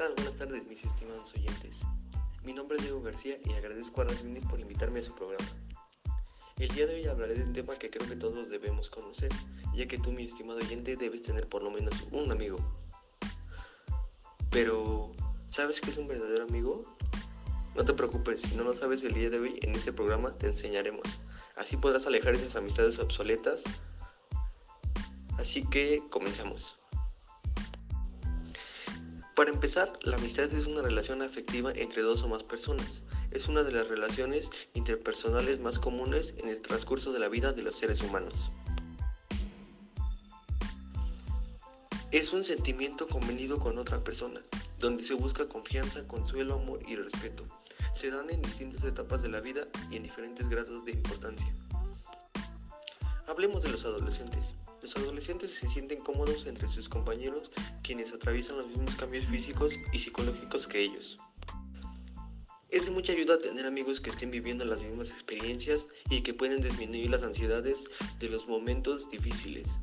tal? Buenas tardes, mis estimados oyentes. Mi nombre es Diego García y agradezco a Rasminis por invitarme a su programa. El día de hoy hablaré de un tema que creo que todos debemos conocer, ya que tú, mi estimado oyente, debes tener por lo menos un amigo. Pero, ¿sabes qué es un verdadero amigo? No te preocupes, si no lo sabes el día de hoy, en este programa te enseñaremos. Así podrás alejar esas amistades obsoletas. Así que comenzamos. Para empezar, la amistad es una relación afectiva entre dos o más personas. Es una de las relaciones interpersonales más comunes en el transcurso de la vida de los seres humanos. Es un sentimiento convenido con otra persona, donde se busca confianza, consuelo, amor y respeto. Se dan en distintas etapas de la vida y en diferentes grados de importancia. Hablemos de los adolescentes. Los adolescentes se sienten cómodos entre sus compañeros quienes atraviesan los mismos cambios físicos y psicológicos que ellos. Es de mucha ayuda tener amigos que estén viviendo las mismas experiencias y que pueden disminuir las ansiedades de los momentos difíciles.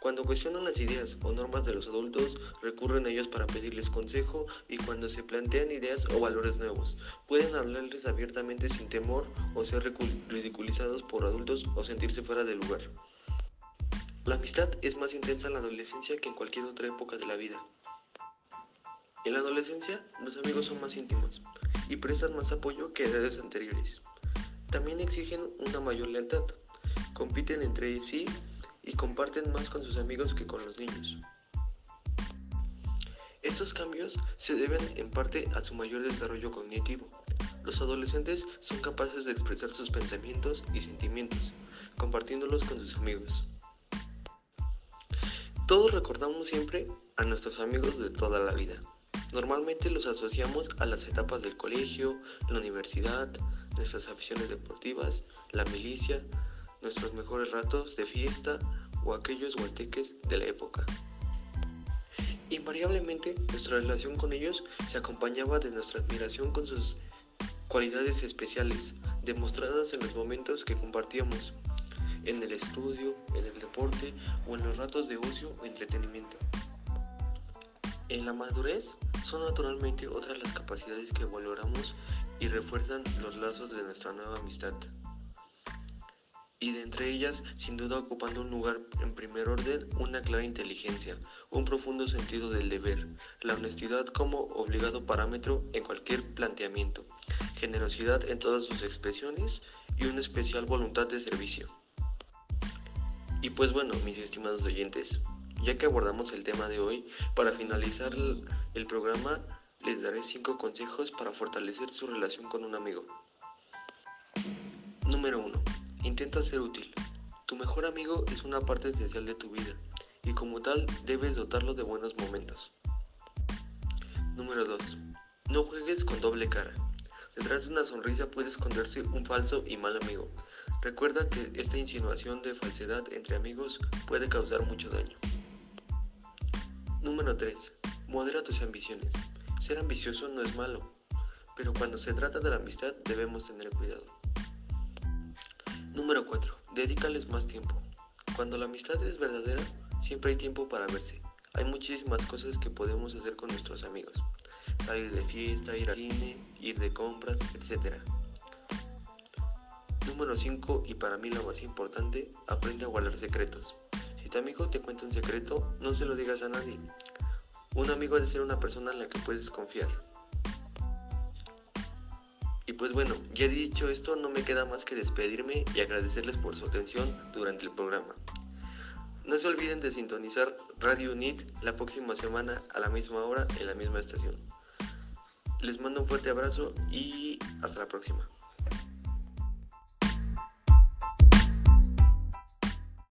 Cuando cuestionan las ideas o normas de los adultos, recurren a ellos para pedirles consejo y cuando se plantean ideas o valores nuevos, pueden hablarles abiertamente sin temor o ser ridiculizados por adultos o sentirse fuera de lugar. La amistad es más intensa en la adolescencia que en cualquier otra época de la vida. En la adolescencia, los amigos son más íntimos y prestan más apoyo que edades anteriores. También exigen una mayor lealtad, compiten entre sí y comparten más con sus amigos que con los niños. Estos cambios se deben en parte a su mayor desarrollo cognitivo. Los adolescentes son capaces de expresar sus pensamientos y sentimientos, compartiéndolos con sus amigos. Todos recordamos siempre a nuestros amigos de toda la vida. Normalmente los asociamos a las etapas del colegio, la universidad, nuestras aficiones deportivas, la milicia, nuestros mejores ratos de fiesta o aquellos guateques de la época. Invariablemente, nuestra relación con ellos se acompañaba de nuestra admiración con sus cualidades especiales, demostradas en los momentos que compartíamos, en el estudio, en el deporte o en los ratos de ocio o entretenimiento. En la madurez son naturalmente otras las capacidades que valoramos y refuerzan los lazos de nuestra nueva amistad y de entre ellas, sin duda ocupando un lugar en primer orden, una clara inteligencia, un profundo sentido del deber, la honestidad como obligado parámetro en cualquier planteamiento, generosidad en todas sus expresiones y una especial voluntad de servicio. Y pues bueno, mis estimados oyentes, ya que abordamos el tema de hoy, para finalizar el, programa les daré 5 consejos para fortalecer su relación con un amigo. Número 1 Intenta ser útil. Tu mejor amigo es una parte esencial de tu vida y como tal debes dotarlo de buenos momentos. Número 2. No juegues con doble cara. Detrás de una sonrisa puede esconderse un falso y mal amigo. Recuerda que esta insinuación de falsedad entre amigos puede causar mucho daño. Número 3. Modera tus ambiciones. Ser ambicioso no es malo, pero cuando se trata de la amistad debemos tener cuidado. Número 4. Dedícales más tiempo. Cuando la amistad es verdadera, siempre hay tiempo para verse. Hay muchísimas cosas que podemos hacer con nuestros amigos. Salir de fiesta, ir al cine, ir de compras, etc. Número 5 y para mí lo más importante, aprende a guardar secretos. Si tu amigo te cuenta un secreto, no se lo digas a nadie. Un amigo debe ser una persona en la que puedes confiar. Y pues bueno, ya dicho esto, no me queda más que despedirme y agradecerles por su atención durante el programa. No se olviden de sintonizar Radio UNIT la próxima semana a la misma hora en la misma estación. Les mando un fuerte abrazo y hasta la próxima.